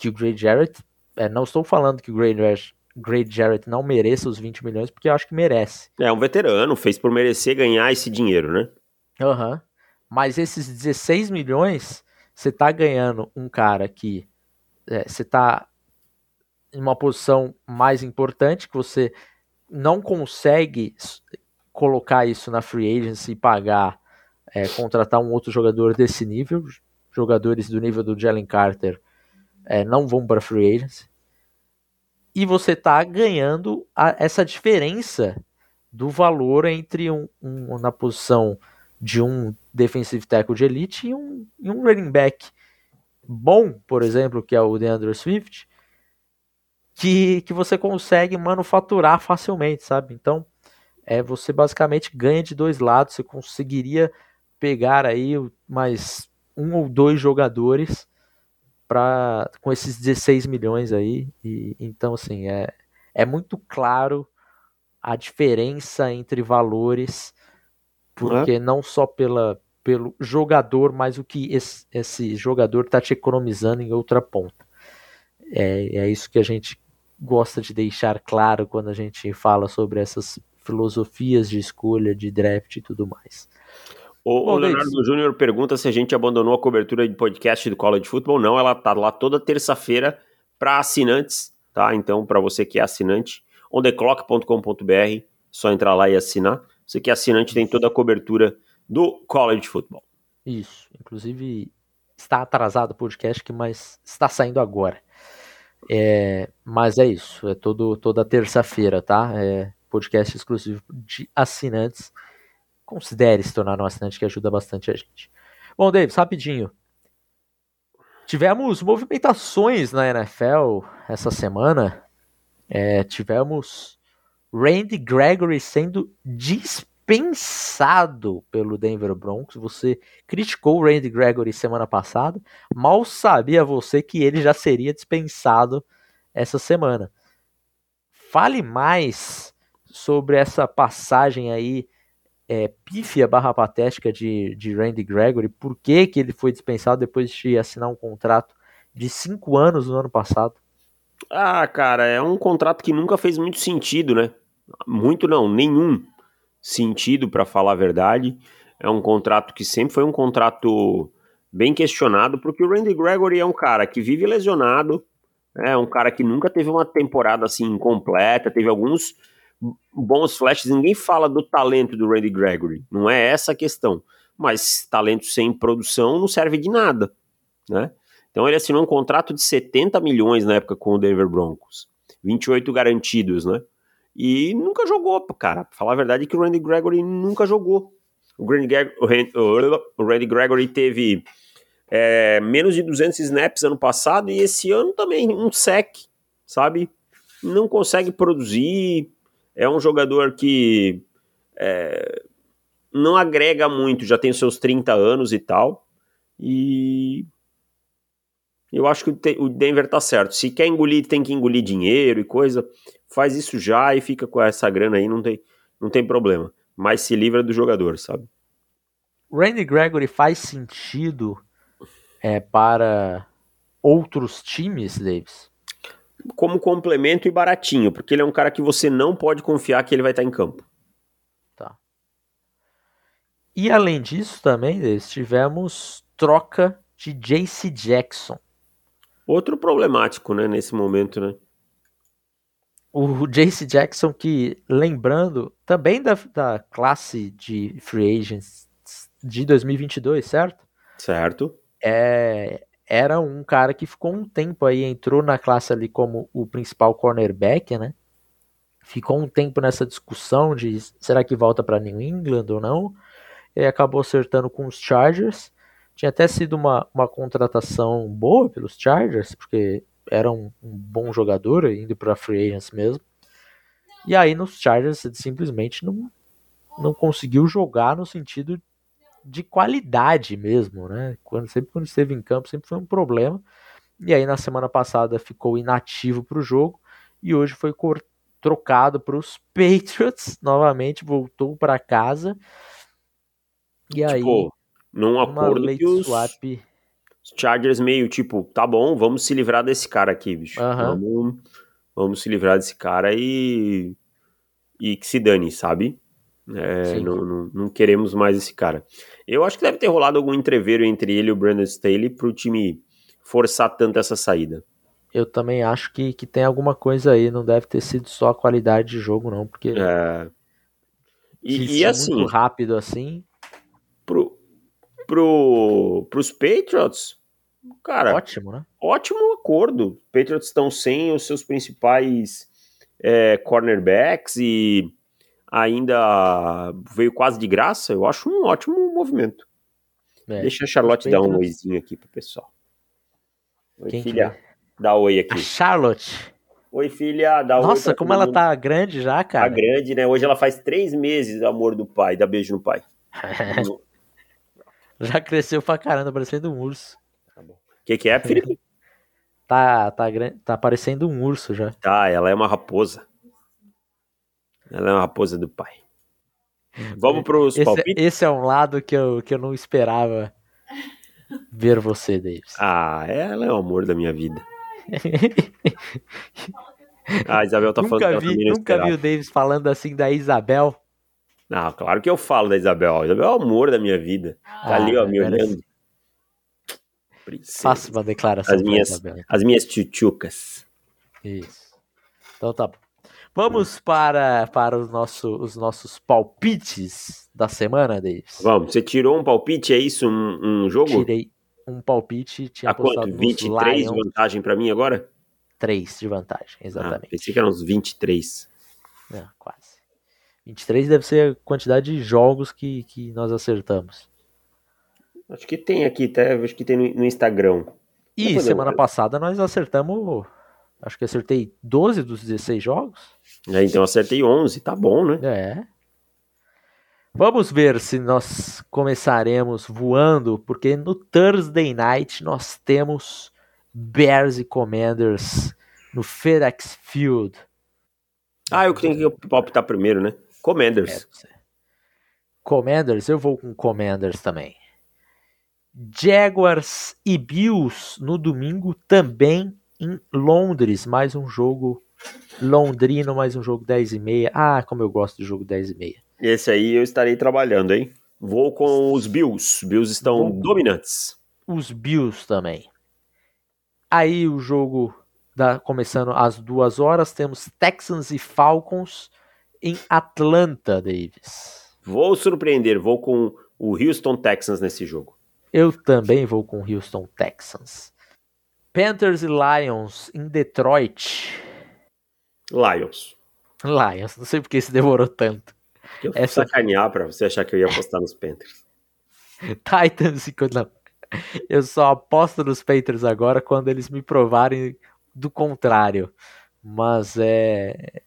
que o Grady Jarrett. É, não estou falando que o Grady, Grady Jarrett não mereça os 20 milhões, porque eu acho que merece. É um veterano, fez por merecer ganhar esse dinheiro, né? Aham. Uhum. Mas esses 16 milhões, você está ganhando um cara que é, você está em uma posição mais importante, que você não consegue colocar isso na free agency e pagar, é, contratar um outro jogador desse nível. Jogadores do nível do Jalen Carter é, não vão para free agency. E você está ganhando a, essa diferença do valor entre um, um, na posição de um defensive tackle de elite e um, e um running back bom, por exemplo, que é o DeAndre Swift, que, que você consegue manufaturar facilmente, sabe? Então, é você basicamente ganha de dois lados, você conseguiria pegar aí mais um ou dois jogadores com esses 16 milhões aí e então assim é, é muito claro a diferença entre valores porque uhum. não só pela pelo jogador mas o que esse, esse jogador está te economizando em outra ponta é, é isso que a gente gosta de deixar claro quando a gente fala sobre essas filosofias de escolha, de draft e tudo mais. O, Bom, o Leonardo Júnior pergunta se a gente abandonou a cobertura de podcast do College Football. Não, ela tá lá toda terça-feira para assinantes, tá? Então, para você que é assinante, ontheclock.com.br, só entrar lá e assinar. Você que é assinante tem toda a cobertura do College Football. Isso, inclusive está atrasado o podcast, mas está saindo agora. É, mas é isso, é todo, toda terça-feira, tá? É podcast exclusivo de assinantes. Considere se tornar um assinante que ajuda bastante a gente. Bom, Davis, rapidinho. Tivemos movimentações na NFL essa semana. É, tivemos Randy Gregory sendo dispensado pelo Denver Broncos. Você criticou o Randy Gregory semana passada. Mal sabia você que ele já seria dispensado essa semana. Fale mais sobre essa passagem aí é, pífia barra patética de, de Randy Gregory, por que, que ele foi dispensado depois de assinar um contrato de cinco anos no ano passado? Ah, cara, é um contrato que nunca fez muito sentido, né? Muito não, nenhum sentido para falar a verdade. É um contrato que sempre foi um contrato bem questionado, porque o Randy Gregory é um cara que vive lesionado, é um cara que nunca teve uma temporada assim completa, teve alguns bons flashes. Ninguém fala do talento do Randy Gregory, não é essa a questão. Mas talento sem produção não serve de nada, né? Então ele assinou um contrato de 70 milhões na época com o Denver Broncos, 28 garantidos, né? E nunca jogou, cara. Pra falar a verdade é que o Randy Gregory nunca jogou. O Randy, Gregory teve é, menos de 200 snaps ano passado e esse ano também um sec, sabe? Não consegue produzir. É um jogador que é, não agrega muito, já tem seus 30 anos e tal. E eu acho que o Denver tá certo. Se quer engolir, tem que engolir dinheiro e coisa. Faz isso já e fica com essa grana aí, não tem, não tem problema. Mas se livra do jogador, sabe? Randy Gregory faz sentido é, para outros times, Davis? Como complemento e baratinho, porque ele é um cara que você não pode confiar que ele vai estar em campo. Tá. E além disso também, tivemos troca de JC Jackson. Outro problemático, né, nesse momento, né? o Jace Jackson, que lembrando, também da, da classe de free agents de 2022, certo? Certo. É, era um cara que ficou um tempo aí, entrou na classe ali como o principal cornerback, né? Ficou um tempo nessa discussão de será que volta para New England ou não. E acabou acertando com os Chargers. Tinha até sido uma, uma contratação boa pelos Chargers, porque era um, um bom jogador, indo para free agents mesmo. E aí nos Chargers ele simplesmente não, não conseguiu jogar no sentido de qualidade mesmo, né? Quando, sempre quando esteve em campo sempre foi um problema. E aí na semana passada ficou inativo para o jogo e hoje foi trocado para os Patriots novamente, voltou para casa. E tipo, aí num acordo que os, swap... Chargers meio tipo, tá bom, vamos se livrar desse cara aqui, bicho. Uhum. Vamos, vamos se livrar desse cara e e que se dane, sabe? É, não, não, não, queremos mais esse cara. Eu acho que deve ter rolado algum entreveiro entre ele e o Brandon Staley pro time forçar tanto essa saída. Eu também acho que, que tem alguma coisa aí, não deve ter sido só a qualidade de jogo, não, porque. É. E, e assim. Muito rápido assim. Pro, pro, pros Patriots, cara. Ótimo, né? Ótimo acordo. Patriots estão sem os seus principais é, cornerbacks e ainda veio quase de graça, eu acho um ótimo movimento. É, Deixa a Charlotte dar um oizinho aqui pro pessoal. Oi, Quem filha. Dá oi aqui. A Charlotte. Oi, filha. Dá Nossa, como ela tá grande já, cara. Tá grande, né? Hoje ela faz três meses, amor do pai. Dá beijo no pai. já cresceu pra caramba, parecendo um urso. Tá bom. O que, que é, Felipe? tá, tá, tá parecendo um urso já. Tá, ela é uma raposa. Ela é uma raposa do pai. Vamos para os palpites? Esse é um lado que eu, que eu não esperava ver você, Davis. Ah, ela é o amor da minha vida. ah, a Isabel tá nunca falando vi, que Nunca vi o Davis falando assim da Isabel. Não, claro que eu falo da Isabel. A Isabel é o amor da minha vida. Tá ah, ali, ó, me olhando. Faça uma declaração. As minhas, as minhas tchutchucas. Isso. Então tá bom. Vamos para, para os, nosso, os nossos palpites da semana, Davis. Vamos, você tirou um palpite, é isso? Um, um jogo? Tirei um palpite. Tinha a quanto? 23 de vantagem para mim agora? 3 de vantagem, exatamente. Ah, pensei que eram uns 23. Não, quase. 23 deve ser a quantidade de jogos que, que nós acertamos. Acho que tem aqui, até acho que tem no, no Instagram. E semana passada nós acertamos Acho que acertei 12 dos 16 jogos. É, então acertei 11, tá bom, né? É. Vamos ver se nós começaremos voando, porque no Thursday Night nós temos Bears e Commanders no FedEx Field. Ah, eu tenho que palpitar primeiro, né? Commanders. É, Commanders, eu vou com Commanders também. Jaguars e Bills no domingo também em Londres, mais um jogo londrino, mais um jogo 10 e meia. Ah, como eu gosto de jogo 10 e meia. Esse aí eu estarei trabalhando, hein? Vou com os Bills. Bills estão Vou dominantes. Os Bills também. Aí o jogo da, começando às duas horas, temos Texans e Falcons em Atlanta, Davis. Vou surpreender, vou com o Houston Texans nesse jogo. Eu também vou com o Houston Texans. Panthers e Lions em Detroit. Lions. Lions, não sei porque se demorou tanto. Eu Essa... sacanear pra você achar que eu ia apostar nos Panthers. Titans e... Não. Eu só aposto nos Panthers agora quando eles me provarem do contrário. Mas é...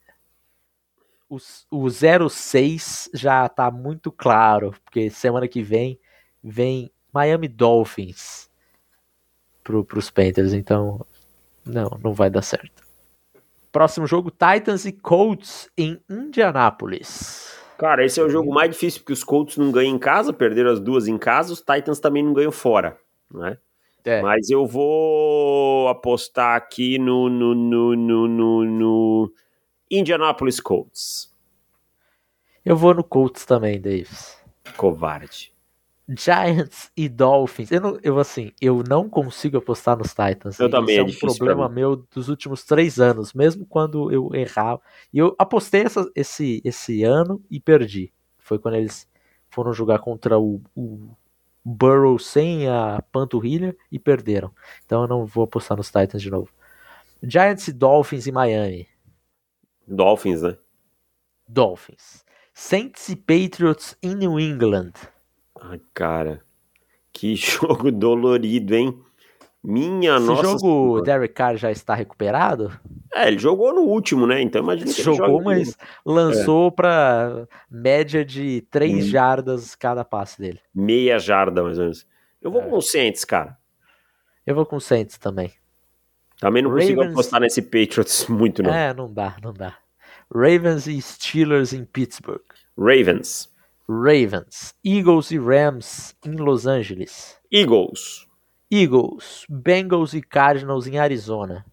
O, o 06 já tá muito claro, porque semana que vem vem Miami Dolphins pro, pros Panthers, então não, não vai dar certo. Próximo jogo, Titans e Colts em Indianápolis. Cara, esse é o jogo mais difícil porque os Colts não ganham em casa, perderam as duas em casa, os Titans também não ganham fora, né? É. Mas eu vou apostar aqui no, no, no, no, no, no Indianapolis Colts. Eu vou no Colts também, Davis. Covarde. Giants e Dolphins. Eu, não, eu assim, eu não consigo apostar nos Titans. Eu também, Isso é um problema meu dos últimos três anos, mesmo quando eu errava. E eu apostei essa- esse, esse ano e perdi. Foi quando eles foram jogar contra o, o Burrow sem a panturrilha e perderam. Então eu não vou apostar nos Titans de novo. Giants e Dolphins em Miami. Dolphins, né? Dolphins. Saints e Patriots em New England. Ai, cara. Que jogo dolorido, hein? Minha Esse nossa. jogo, o Senhora. Derek Carr já está recuperado? É, ele jogou no último, né? Então imagina que ele Jogou, mas lançou pra média de 3 Hum. jardas cada passe dele. meia jarda, mais ou menos. Eu vou É. com o Saints, cara. Eu vou com o Saints também. Também não consigo Ravens- apostar nesse Patriots muito, não. É, não dá, não dá. Ravens e Steelers em Pittsburgh. Ravens. Ravens. Eagles e Rams em Los Angeles. Eagles. Eagles. Bengals e Cardinals em Arizona.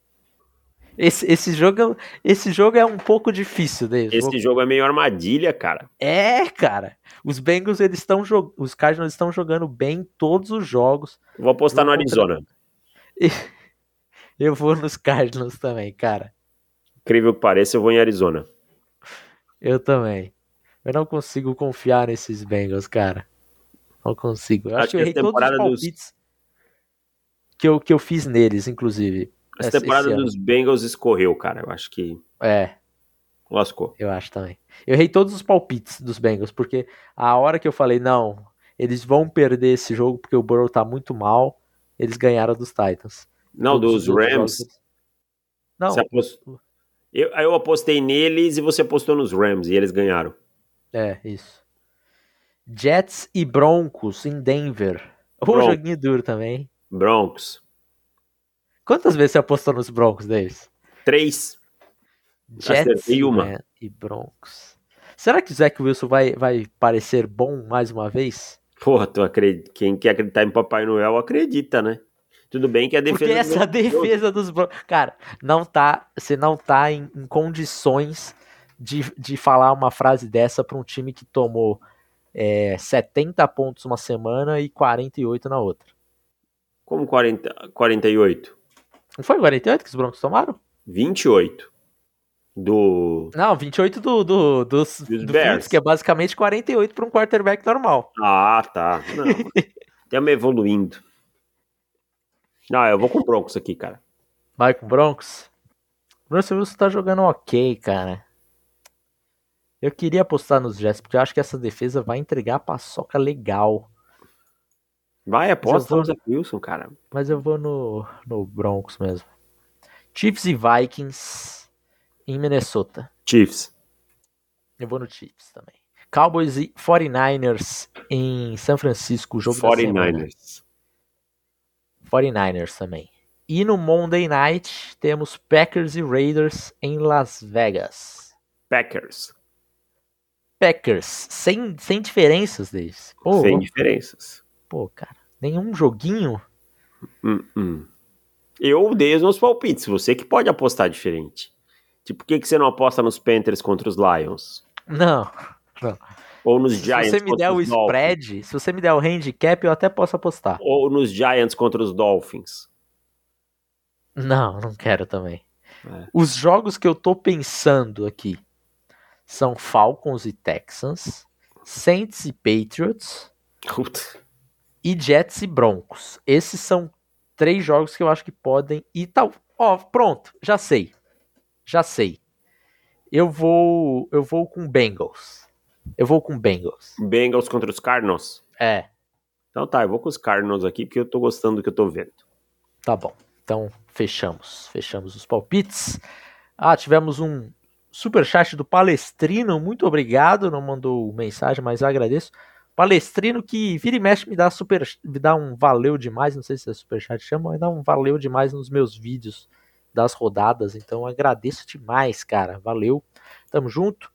Esse, esse, jogo, esse jogo é um pouco difícil, David. Esse jogo é meio armadilha, cara. É, cara. Os Bengals eles estão jogando, os Cardinals estão jogando bem todos os jogos. Vou apostar no Arizona. Eu vou nos Cardinals também, cara. Incrível que pareça, eu vou em Arizona. Eu também. Eu não consigo confiar nesses Bengals, cara. Não consigo. Eu acho, Acho que eu errei todos os temporada dos- palpites que, eu, que eu fiz neles, inclusive. Essa esse- temporada dos Bengals escorreu, cara. Eu acho que É, lascou. eu acho também. Eu errei todos os palpites dos Bengals, porque a hora que eu falei, não, eles vão perder esse jogo porque o Burrow tá muito mal, eles ganharam dos Titans. Não, Todos dos Rams. jogos- Não, apostou... eu, eu apostei neles e você apostou nos Rams e eles ganharam. É, isso. Jets e Broncos em Denver. O Broncos. joguinho duro também. Broncos. Quantas vezes você apostou nos Broncos, Davis? Três. Jets e, uma. Ram- e Broncos. Será que o Zach Wilson vai, vai parecer bom mais uma vez? Porra, tu acredita... quem quer acreditar em Papai Noel acredita, né? Tudo bem que a defesa. Porque essa defesa dos Broncos. Cara, não tá. Você não tá em, em condições de, de falar uma frase dessa pra um time que tomou é, 70 pontos uma semana e 48 na outra. Como 40... 48? Não foi 48 que os Broncos tomaram? 28. Do. Não, 28 do, do, dos, Dos do Bears. Fields, que é basicamente 48 para um quarterback normal. Ah, tá. Não. Estamos evoluindo. Não, eu vou com o Broncos aqui, cara. Vai com o Broncos. O Russell Wilson tá jogando ok, cara. Eu queria apostar nos Jets, porque eu acho que essa defesa vai entregar a paçoca legal. Vai, aposta no Wilson, cara. Mas eu vou no, no Broncos mesmo. Chiefs e Vikings em Minnesota. Chiefs. Eu vou no Chiefs também. Cowboys e 49ers em São Francisco, jogo da semana. 49ers. 49ers também. E no Monday Night temos Packers e Raiders em Las Vegas. Packers. Packers, sem, sem diferenças deles. Pô, Sem diferenças. pô, cara, nenhum joguinho. Hum, hum. Eu dei os meus palpites. Você que pode apostar diferente. Tipo, por que, que você não aposta nos Panthers contra os Lions? Não. Ou nos Se Giants você me der o os Dolphins? spread, se você me der o handicap, eu até posso apostar. Ou nos Giants contra os Dolphins? Não, não quero também. É. Os jogos que eu tô pensando aqui são Falcons e Texans, Saints e Patriots Puta. e Jets e Broncos. Esses são três jogos que eu acho que podem e tal. Ó, pronto, já sei. Já sei. Eu vou, eu vou com Bengals. Eu vou com Bengals. Bengals contra os Cardinals? É, Então tá, eu vou com os Cardinals aqui porque eu tô gostando do que eu tô vendo. tá bom. Então, fechamos. Fechamos os palpites. Ah, tivemos um superchat do Palestrino. Muito obrigado. Não mandou mensagem, mas agradeço. Palestrino que vira e mexe me dá, super, me dá um valeu demais. Não sei se é superchat chama, mas dá um valeu demais nos meus vídeos das rodadas. Então, agradeço demais, cara. Valeu. Tamo junto.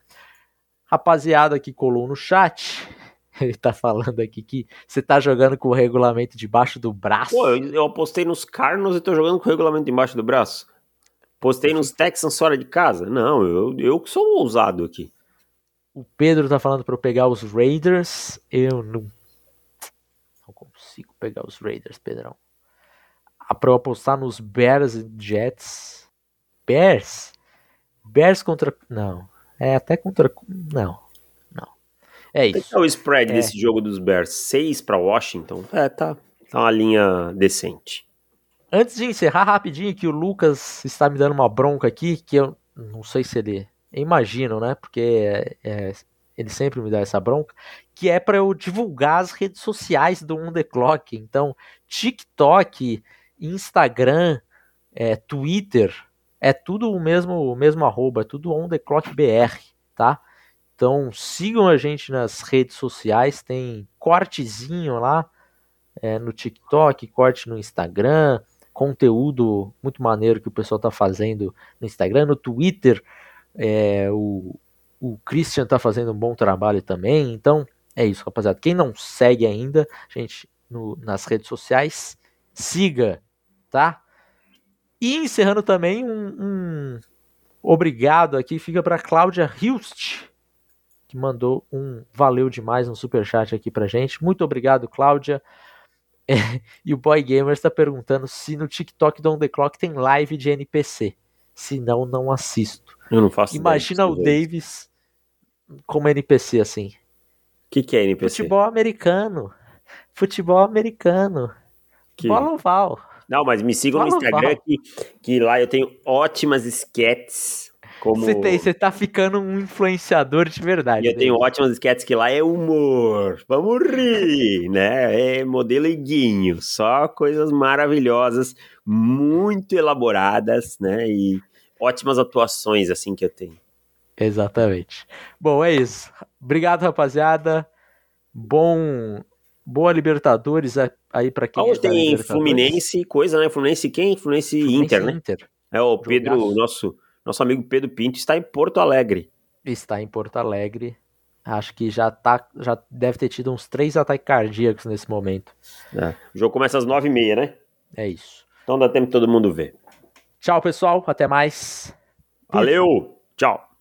Rapaziada que colou no chat. Ele tá falando aqui que você tá jogando com o regulamento debaixo do braço. Pô, eu, eu apostei nos Cardinals e tô jogando com o regulamento embaixo do braço. Postei nos Texans fora de casa? Não, eu, eu que sou ousado aqui. O Pedro tá falando pra eu pegar os Raiders. Eu não. consigo pegar os Raiders, Pedrão. A pra eu apostar nos Bears e Jets. Bears? Bears contra. Não. É até contra. Não. Não. É isso. É o spread é. desse jogo dos Bears? 6 para Washington? É, tá. Tá uma linha decente. Antes de encerrar rapidinho, que o Lucas está me dando uma bronca aqui, que eu não sei se ele. Imagino, né? Porque é, é, ele sempre me dá essa bronca, que é para eu divulgar as redes sociais do On The Clock. Então, TikTok, Instagram, é, Twitter, é tudo o mesmo, o mesmo arroba, é tudo On The Clock BR, tá? Então sigam a gente nas redes sociais, tem cortezinho lá é, no TikTok, corte no Instagram, conteúdo muito maneiro que o pessoal tá fazendo no Instagram, no Twitter, é, o, o Christian tá fazendo um bom trabalho também, então é isso, rapaziada. Quem não segue ainda, gente, no, nas redes sociais, siga, tá? E encerrando também um, um obrigado aqui, fica para Cláudia Hilst, que mandou um valeu demais um super chat aqui pra gente. Muito obrigado, Cláudia. E o Boy Gamer está perguntando se no TikTok do On The Clock tem live de NPC. Se não, não assisto. Eu não faço Imagina o Davis como NPC assim. O que, que é NPC? Futebol americano. Futebol americano. Que... Bola oval. Não, mas me sigam fala, no Instagram que, que lá eu tenho ótimas sketches. Como... Você, tem, você tá ficando um influenciador de verdade. E eu tenho ótimas sketches que lá é humor. Vamos rir, né? É modelo iguinho. Só coisas maravilhosas, muito elaboradas, né? E ótimas atuações, assim, que eu tenho. Exatamente. Bom, é isso. Obrigado, rapaziada. Bom Boa Libertadores aí para quem Hoje é tem Fluminense, coisa, né? Fluminense quem? Fluminense, Fluminense Inter, né? Inter. É o Pedro, nosso, nosso amigo Pedro Pinto está em Porto Alegre. Está em Porto Alegre. Acho que já tá, já deve ter tido uns três ataques cardíacos nesse momento. É. O jogo começa às nove e meia, né? É isso. Então dá tempo todo mundo ver. Tchau, pessoal. Até mais. Valeu. Tchau.